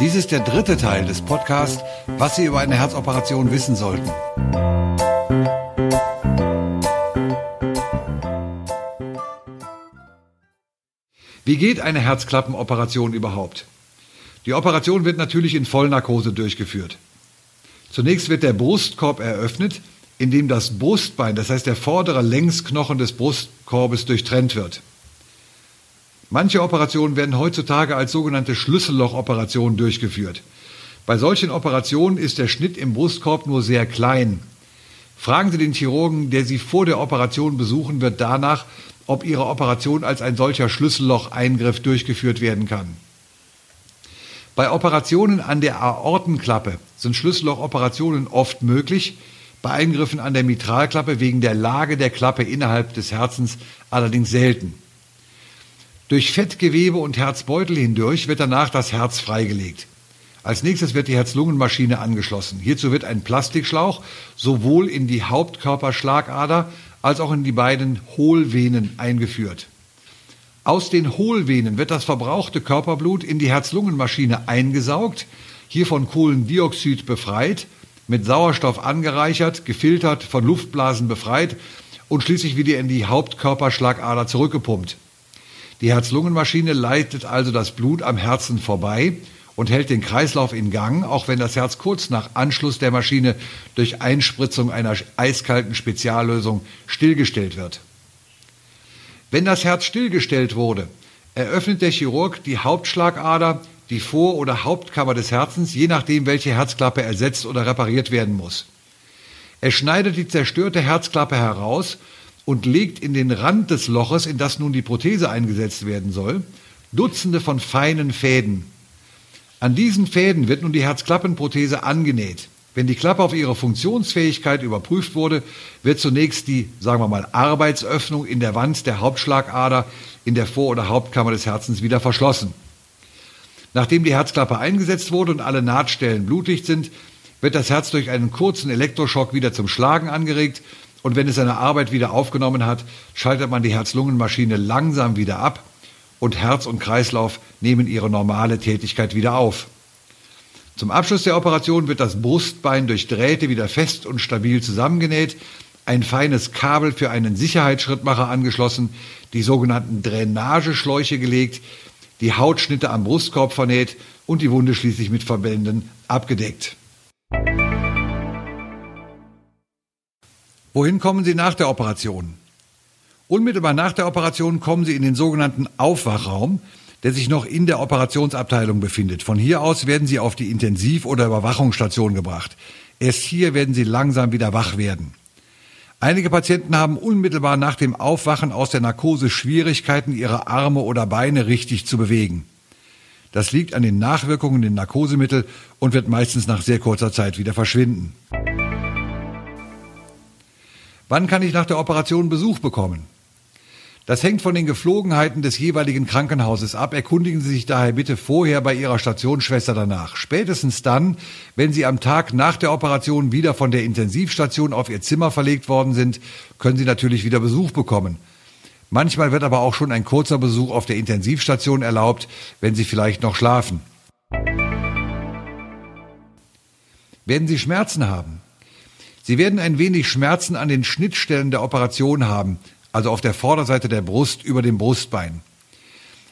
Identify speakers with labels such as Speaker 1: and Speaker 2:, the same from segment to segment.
Speaker 1: Dies ist der dritte Teil des Podcasts, was Sie über eine Herzoperation wissen sollten. Wie geht eine Herzklappenoperation überhaupt? Die Operation wird natürlich in Vollnarkose durchgeführt. Zunächst wird der Brustkorb eröffnet, indem das Brustbein, das heißt der vordere Längsknochen des Brustkorbes, durchtrennt wird. Manche Operationen werden heutzutage als sogenannte Schlüssellochoperationen durchgeführt. Bei solchen Operationen ist der Schnitt im Brustkorb nur sehr klein. Fragen Sie den Chirurgen, der Sie vor der Operation besuchen wird, danach, ob Ihre Operation als ein solcher Schlüssellocheingriff durchgeführt werden kann. Bei Operationen an der Aortenklappe sind Schlüssellochoperationen oft möglich, bei Eingriffen an der Mitralklappe wegen der Lage der Klappe innerhalb des Herzens allerdings selten. Durch Fettgewebe und Herzbeutel hindurch wird danach das Herz freigelegt. Als nächstes wird die Herz-Lungen-Maschine angeschlossen. Hierzu wird ein Plastikschlauch sowohl in die Hauptkörperschlagader als auch in die beiden Hohlvenen eingeführt. Aus den Hohlvenen wird das verbrauchte Körperblut in die Herz-Lungen-Maschine eingesaugt, hier von Kohlendioxid befreit, mit Sauerstoff angereichert, gefiltert, von Luftblasen befreit und schließlich wieder in die Hauptkörperschlagader zurückgepumpt. Die Herz-Lungen-Maschine leitet also das Blut am Herzen vorbei und hält den Kreislauf in Gang, auch wenn das Herz kurz nach Anschluss der Maschine durch Einspritzung einer eiskalten Speziallösung stillgestellt wird. Wenn das Herz stillgestellt wurde, eröffnet der Chirurg die Hauptschlagader, die Vor- oder Hauptkammer des Herzens, je nachdem, welche Herzklappe ersetzt oder repariert werden muss. Er schneidet die zerstörte Herzklappe heraus und legt in den Rand des Loches, in das nun die Prothese eingesetzt werden soll, Dutzende von feinen Fäden. An diesen Fäden wird nun die Herzklappenprothese angenäht. Wenn die Klappe auf ihre Funktionsfähigkeit überprüft wurde, wird zunächst die, sagen wir mal, Arbeitsöffnung in der Wand der Hauptschlagader in der Vor- oder Hauptkammer des Herzens wieder verschlossen. Nachdem die Herzklappe eingesetzt wurde und alle Nahtstellen blutdicht sind, wird das Herz durch einen kurzen Elektroschock wieder zum Schlagen angeregt und wenn es seine Arbeit wieder aufgenommen hat, schaltet man die Herz-Lungen-Maschine langsam wieder ab und Herz und Kreislauf nehmen ihre normale Tätigkeit wieder auf. Zum Abschluss der Operation wird das Brustbein durch Drähte wieder fest und stabil zusammengenäht, ein feines Kabel für einen Sicherheitsschrittmacher angeschlossen, die sogenannten Drainageschläuche gelegt, die Hautschnitte am Brustkorb vernäht und die Wunde schließlich mit Verbänden abgedeckt. Wohin kommen Sie nach der Operation? Unmittelbar nach der Operation kommen Sie in den sogenannten Aufwachraum, der sich noch in der Operationsabteilung befindet. Von hier aus werden Sie auf die Intensiv- oder Überwachungsstation gebracht. Erst hier werden Sie langsam wieder wach werden. Einige Patienten haben unmittelbar nach dem Aufwachen aus der Narkose Schwierigkeiten, ihre Arme oder Beine richtig zu bewegen. Das liegt an den Nachwirkungen der Narkosemittel und wird meistens nach sehr kurzer Zeit wieder verschwinden. Wann kann ich nach der Operation Besuch bekommen? Das hängt von den Geflogenheiten des jeweiligen Krankenhauses ab. Erkundigen Sie sich daher bitte vorher bei Ihrer Stationsschwester danach. Spätestens dann, wenn Sie am Tag nach der Operation wieder von der Intensivstation auf Ihr Zimmer verlegt worden sind, können Sie natürlich wieder Besuch bekommen. Manchmal wird aber auch schon ein kurzer Besuch auf der Intensivstation erlaubt, wenn Sie vielleicht noch schlafen. Werden Sie Schmerzen haben? Sie werden ein wenig Schmerzen an den Schnittstellen der Operation haben, also auf der Vorderseite der Brust über dem Brustbein.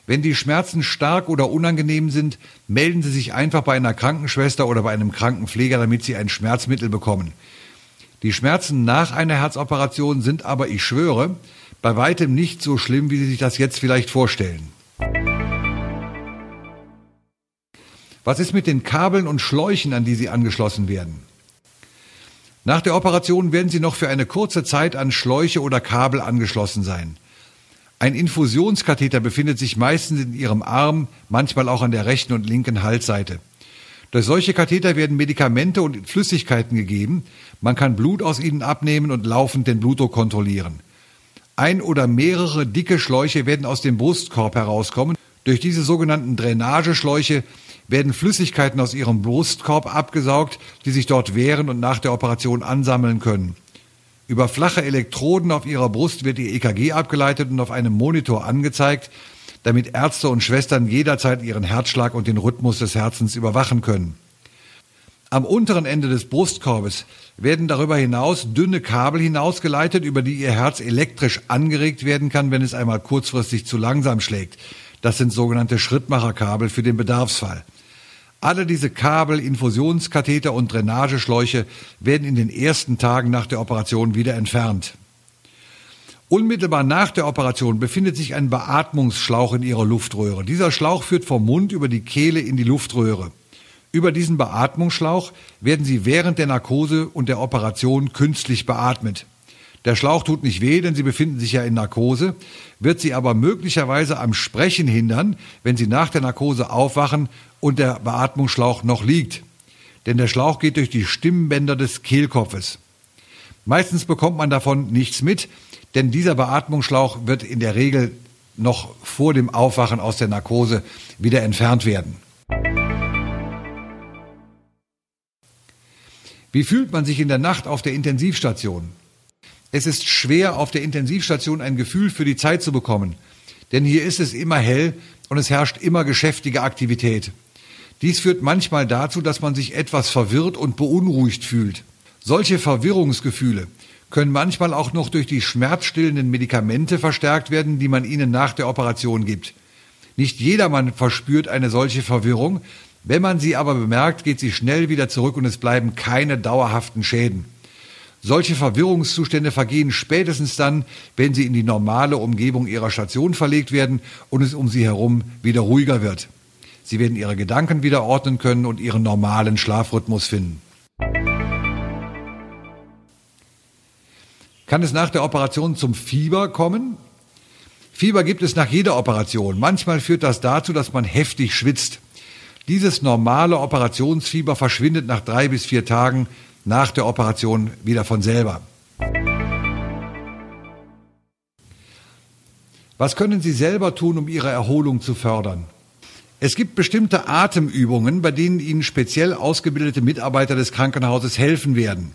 Speaker 1: Wenn die Schmerzen stark oder unangenehm sind, melden Sie sich einfach bei einer Krankenschwester oder bei einem Krankenpfleger, damit Sie ein Schmerzmittel bekommen. Die Schmerzen nach einer Herzoperation sind aber, ich schwöre, bei weitem nicht so schlimm, wie Sie sich das jetzt vielleicht vorstellen. Was ist mit den Kabeln und Schläuchen, an die Sie angeschlossen werden? Nach der Operation werden Sie noch für eine kurze Zeit an Schläuche oder Kabel angeschlossen sein. Ein Infusionskatheter befindet sich meistens in Ihrem Arm, manchmal auch an der rechten und linken Halsseite. Durch solche Katheter werden Medikamente und Flüssigkeiten gegeben. Man kann Blut aus ihnen abnehmen und laufend den Blutdruck kontrollieren. Ein oder mehrere dicke Schläuche werden aus dem Brustkorb herauskommen. Durch diese sogenannten Drainageschläuche werden Flüssigkeiten aus ihrem Brustkorb abgesaugt, die sich dort während und nach der Operation ansammeln können. Über flache Elektroden auf ihrer Brust wird ihr EKG abgeleitet und auf einem Monitor angezeigt. damit Ärzte und Schwestern jederzeit ihren Herzschlag und den Rhythmus des Herzens überwachen können. Am unteren Ende des Brustkorbes werden darüber hinaus dünne Kabel hinausgeleitet, über die Ihr Herz elektrisch angeregt werden kann, wenn es einmal kurzfristig zu langsam schlägt. Das sind sogenannte Schrittmacherkabel für den Bedarfsfall. Alle diese Kabel, Infusionskatheter und Drainageschläuche werden in den ersten Tagen nach der Operation wieder entfernt. Unmittelbar nach der Operation befindet sich ein Beatmungsschlauch in Ihrer Luftröhre. Dieser Schlauch führt vom Mund über die Kehle in die Luftröhre. Über diesen Beatmungsschlauch werden Sie während der Narkose und der Operation künstlich beatmet. Der Schlauch tut nicht weh, denn Sie befinden sich ja in Narkose, wird Sie aber möglicherweise am Sprechen hindern, wenn Sie nach der Narkose aufwachen und der Beatmungsschlauch noch liegt. Denn der Schlauch geht durch die Stimmbänder des Kehlkopfes. Meistens bekommt man davon nichts mit, denn dieser Beatmungsschlauch wird in der Regel noch vor dem Aufwachen aus der Narkose wieder entfernt werden. Wie fühlt man sich in der Nacht auf der Intensivstation? Es ist schwer, auf der Intensivstation ein Gefühl für die Zeit zu bekommen, denn hier ist es immer hell und es herrscht immer geschäftige Aktivität. Dies führt manchmal dazu, dass man sich etwas verwirrt und beunruhigt fühlt. Solche Verwirrungsgefühle können manchmal auch noch durch die schmerzstillenden Medikamente verstärkt werden, die man ihnen nach der Operation gibt. Nicht jedermann verspürt eine solche Verwirrung, wenn man sie aber bemerkt, geht sie schnell wieder zurück und es bleiben keine dauerhaften Schäden. Solche Verwirrungszustände vergehen spätestens dann, wenn sie in die normale Umgebung ihrer Station verlegt werden und es um sie herum wieder ruhiger wird. Sie werden ihre Gedanken wieder ordnen können und ihren normalen Schlafrhythmus finden. Kann es nach der Operation zum Fieber kommen? Fieber gibt es nach jeder Operation. Manchmal führt das dazu, dass man heftig schwitzt. Dieses normale Operationsfieber verschwindet nach drei bis vier Tagen nach der Operation wieder von selber. Was können Sie selber tun, um Ihre Erholung zu fördern? Es gibt bestimmte Atemübungen, bei denen Ihnen speziell ausgebildete Mitarbeiter des Krankenhauses helfen werden.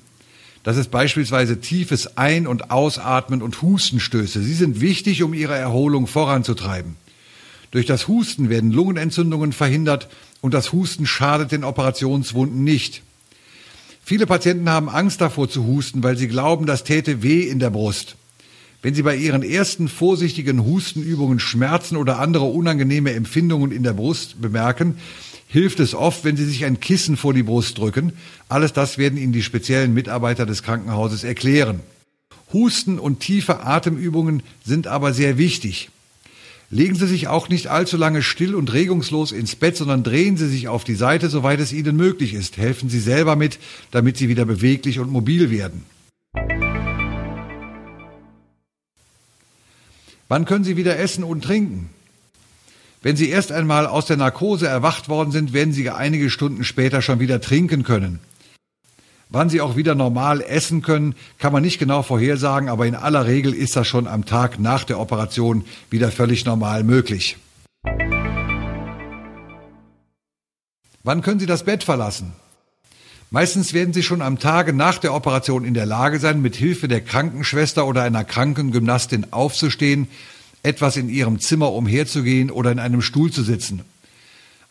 Speaker 1: Das ist beispielsweise tiefes Ein- und Ausatmen und Hustenstöße. Sie sind wichtig, um Ihre Erholung voranzutreiben. Durch das Husten werden Lungenentzündungen verhindert und das Husten schadet den Operationswunden nicht. Viele Patienten haben Angst davor zu husten, weil sie glauben, das täte weh in der Brust. Wenn Sie bei Ihren ersten vorsichtigen Hustenübungen Schmerzen oder andere unangenehme Empfindungen in der Brust bemerken, hilft es oft, wenn Sie sich ein Kissen vor die Brust drücken. Alles das werden Ihnen die speziellen Mitarbeiter des Krankenhauses erklären. Husten und tiefe Atemübungen sind aber sehr wichtig. Legen Sie sich auch nicht allzu lange still und regungslos ins Bett, sondern drehen Sie sich auf die Seite, soweit es Ihnen möglich ist. Helfen Sie selber mit, damit Sie wieder beweglich und mobil werden. Wann können Sie wieder essen und trinken? Wenn Sie erst einmal aus der Narkose erwacht worden sind, werden Sie einige Stunden später schon wieder trinken können. Wann sie auch wieder normal essen können, kann man nicht genau vorhersagen, aber in aller Regel ist das schon am Tag nach der Operation wieder völlig normal möglich. Wann können Sie das Bett verlassen? Meistens werden Sie schon am Tage nach der Operation in der Lage sein, mit Hilfe der Krankenschwester oder einer Krankengymnastin aufzustehen, etwas in Ihrem Zimmer umherzugehen oder in einem Stuhl zu sitzen.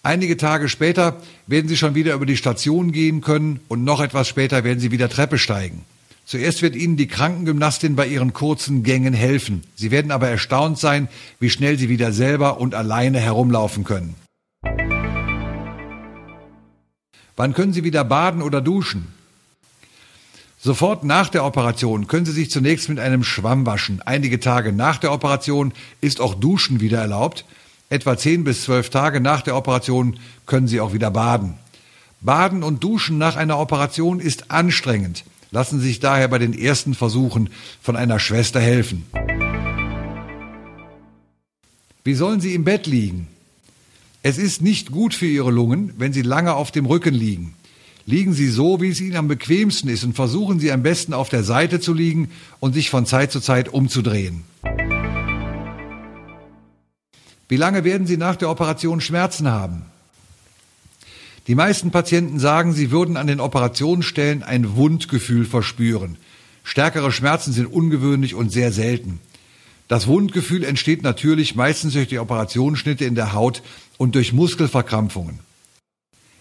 Speaker 1: Einige Tage später werden Sie schon wieder über die Station gehen können und noch etwas später werden Sie wieder Treppe steigen. Zuerst wird Ihnen die Krankengymnastin bei Ihren kurzen Gängen helfen. Sie werden aber erstaunt sein, wie schnell Sie wieder selber und alleine herumlaufen können. Wann können Sie wieder baden oder duschen? Sofort nach der Operation können Sie sich zunächst mit einem Schwamm waschen. Einige Tage nach der Operation ist auch Duschen wieder erlaubt Etwa zehn bis zwölf Tage nach der Operation können Sie auch wieder baden. Baden und Duschen nach einer Operation ist anstrengend. Lassen Sie sich daher bei den ersten Versuchen von einer Schwester helfen. Wie sollen Sie im Bett liegen? Es ist nicht gut für Ihre Lungen, wenn Sie lange auf dem Rücken liegen. Liegen Sie so, wie es Ihnen am bequemsten ist und versuchen Sie am besten auf der Seite zu liegen und sich von Zeit zu Zeit umzudrehen. Wie lange werden Sie nach der Operation Schmerzen haben? Die meisten Patienten sagen, sie würden an den Operationsstellen ein Wundgefühl verspüren. Stärkere Schmerzen sind ungewöhnlich und sehr selten. Das Wundgefühl entsteht natürlich meistens durch die Operationsschnitte in der Haut und durch Muskelverkrampfungen.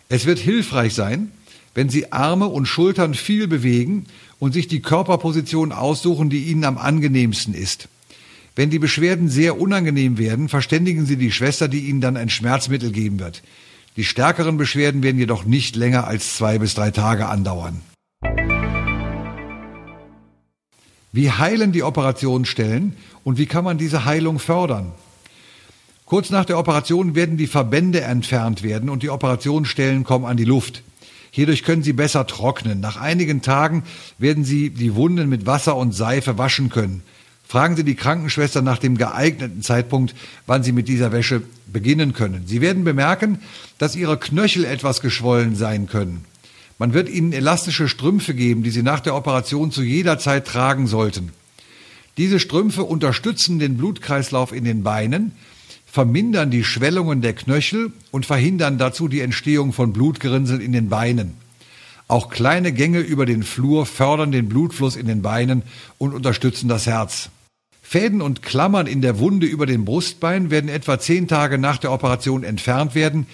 Speaker 1: Es wird hilfreich sein, wenn Sie Arme und Schultern viel bewegen und sich die Körperposition aussuchen, die Ihnen am angenehmsten ist. Wenn die Beschwerden sehr unangenehm werden, verständigen Sie die Schwester, die Ihnen dann ein Schmerzmittel geben wird. Die stärkeren Beschwerden werden jedoch nicht länger als zwei bis drei Tage andauern. Wie heilen die Operationsstellen und wie kann man diese Heilung fördern? Kurz nach der Operation werden die Verbände entfernt werden und die Operationsstellen kommen an die Luft. Hierdurch können sie besser trocknen. Nach einigen Tagen werden sie die Wunden mit Wasser und Seife waschen können. Fragen Sie die Krankenschwester nach dem geeigneten Zeitpunkt, wann Sie mit dieser Wäsche beginnen können. Sie werden bemerken, dass Ihre Knöchel etwas geschwollen sein können. Man wird Ihnen elastische Strümpfe geben, die Sie nach der Operation zu jeder Zeit tragen sollten. Diese Strümpfe unterstützen den Blutkreislauf in den Beinen, vermindern die Schwellungen der Knöchel und verhindern dazu die Entstehung von Blutgerinnseln in den Beinen. Auch kleine Gänge über den Flur fördern den Blutfluss in den Beinen und unterstützen das Herz. Fäden und Klammern in der Wunde über den Brustbein werden etwa zehn Tage nach der Operation entfernt werden.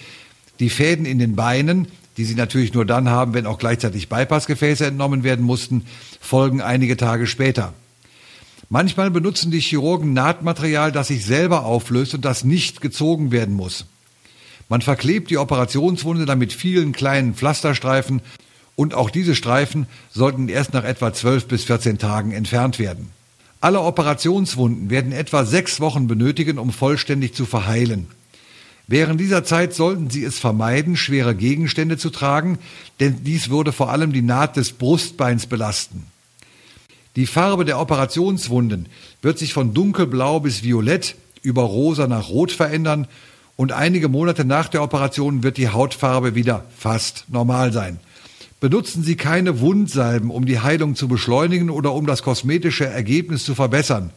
Speaker 1: Die Fäden in den Beinen, die Sie natürlich nur dann haben, wenn auch gleichzeitig Bypassgefäße entnommen werden mussten, folgen einige Tage später. Manchmal benutzen die Chirurgen Nahtmaterial, das sich selber auflöst und das nicht gezogen werden muss. Man verklebt die Operationswunde dann mit vielen kleinen Pflasterstreifen und auch diese Streifen sollten erst nach etwa 12 bis 14 Tagen entfernt werden. Alle Operationswunden werden etwa sechs Wochen benötigen, um vollständig zu verheilen. Während dieser Zeit sollten Sie es vermeiden, schwere Gegenstände zu tragen, denn dies würde vor allem die Naht des Brustbeins belasten. Die Farbe der Operationswunden wird sich von dunkelblau bis violett über rosa nach rot verändern und einige Monate nach der Operation wird die Hautfarbe wieder fast normal sein. Benutzen Sie keine Wundsalben, um die Heilung zu beschleunigen oder um das kosmetische Ergebnis zu verbessern.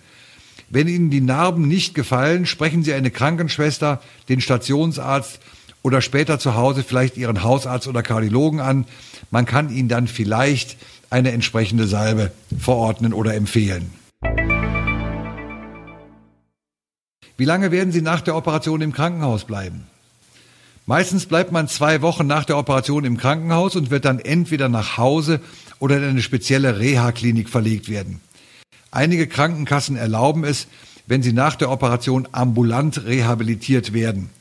Speaker 1: Wenn Ihnen die Narben nicht gefallen, sprechen Sie eine Krankenschwester, den Stationsarzt oder später zu Hause vielleicht Ihren Hausarzt oder Kardiologen an. Man kann Ihnen dann vielleicht eine entsprechende Salbe verordnen oder empfehlen. Wie lange werden Sie nach der Operation im Krankenhaus bleiben? Meistens bleibt man zwei Wochen nach der Operation im Krankenhaus und wird dann entweder nach Hause oder in eine spezielle Reha-Klinik verlegt werden. Einige Krankenkassen erlauben es, wenn Sie nach der Operation ambulant rehabilitiert werden.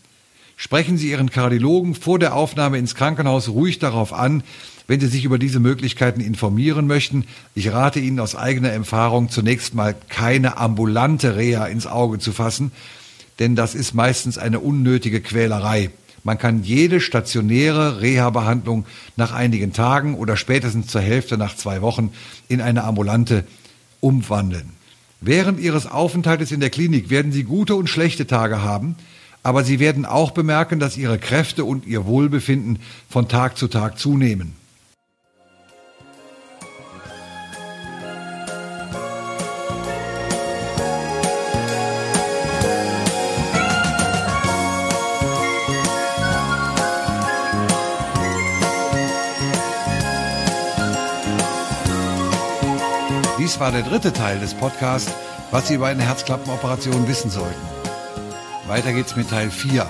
Speaker 1: Sprechen Sie Ihren Kardiologen vor der Aufnahme ins Krankenhaus ruhig darauf an, wenn Sie sich über diese Möglichkeiten informieren möchten. Ich rate Ihnen aus eigener Erfahrung zunächst mal keine ambulante Reha ins Auge zu fassen, denn das ist meistens eine unnötige Quälerei. Man kann jede stationäre Reha-Behandlung nach einigen Tagen oder spätestens zur Hälfte nach zwei Wochen in eine ambulante umwandeln. Während Ihres Aufenthaltes in der Klinik werden Sie gute und schlechte Tage haben, aber Sie werden auch bemerken, dass Ihre Kräfte und Ihr Wohlbefinden von Tag zu Tag zunehmen. Dies war der dritte Teil des Podcasts, was Sie über eine Herzklappenoperation wissen sollten. Weiter geht's mit Teil 4.